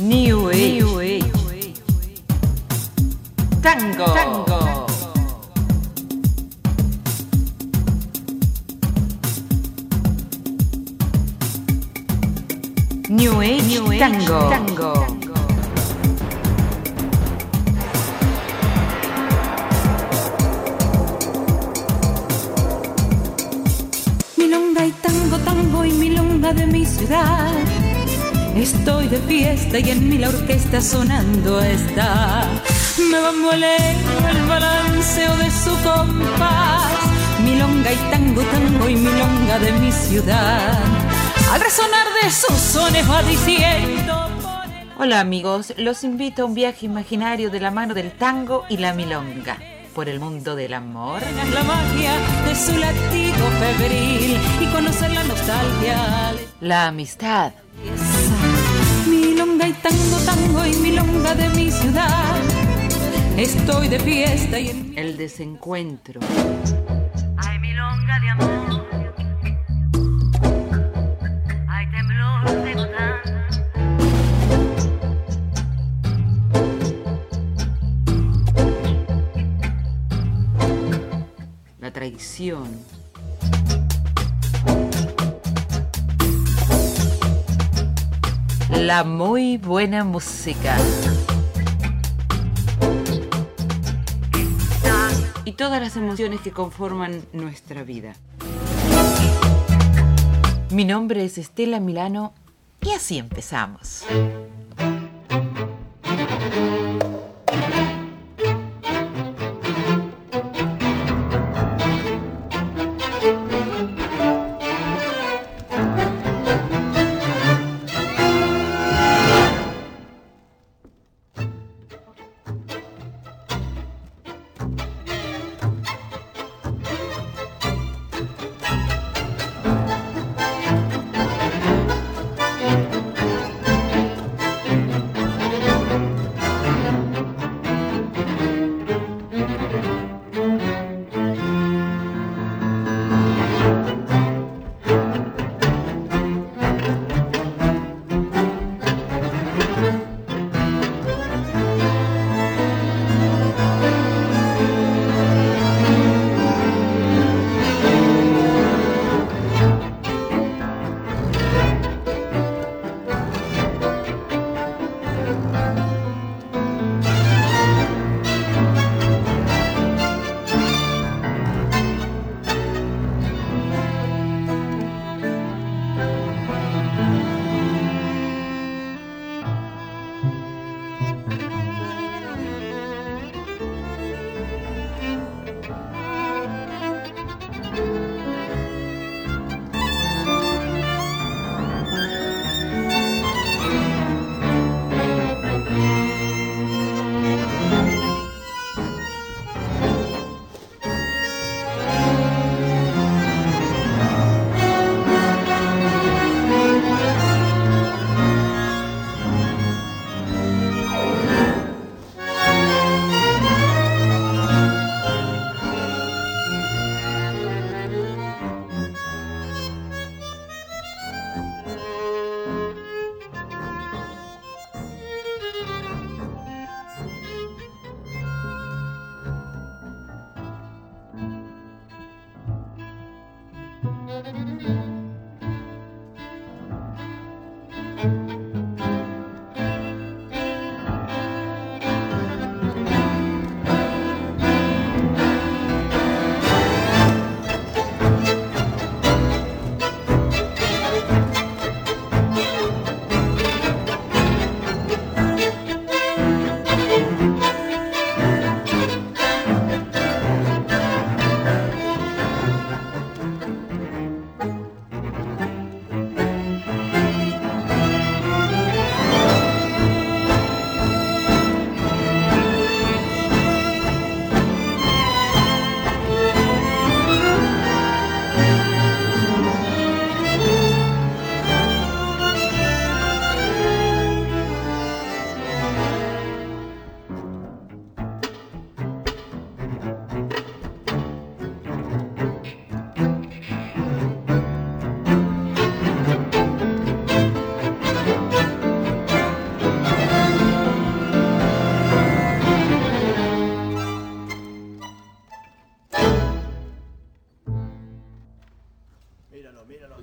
New Age. New Age. Tango. Tango. New Age. New Age. Tango. Tango. Milonga y tango, tango y milonga de mi ciudad. Estoy de fiesta y en mi la orquesta sonando está. Me molesto el balanceo de su compás. Milonga y tango, tango y milonga de mi ciudad. Al resonar de sus sones va diciendo. Hola amigos, los invito a un viaje imaginario de la mano del tango y la milonga por el mundo del amor. La magia de su latido febril y conocer la nostalgia. La amistad. Milonga y tango, tango y milonga de mi ciudad. Estoy de fiesta y en El desencuentro. Hay milonga de amor. Hay temblor de gotán. La traición. La muy buena música. Y todas las emociones que conforman nuestra vida. Mi nombre es Estela Milano y así empezamos. Míralo, míralo.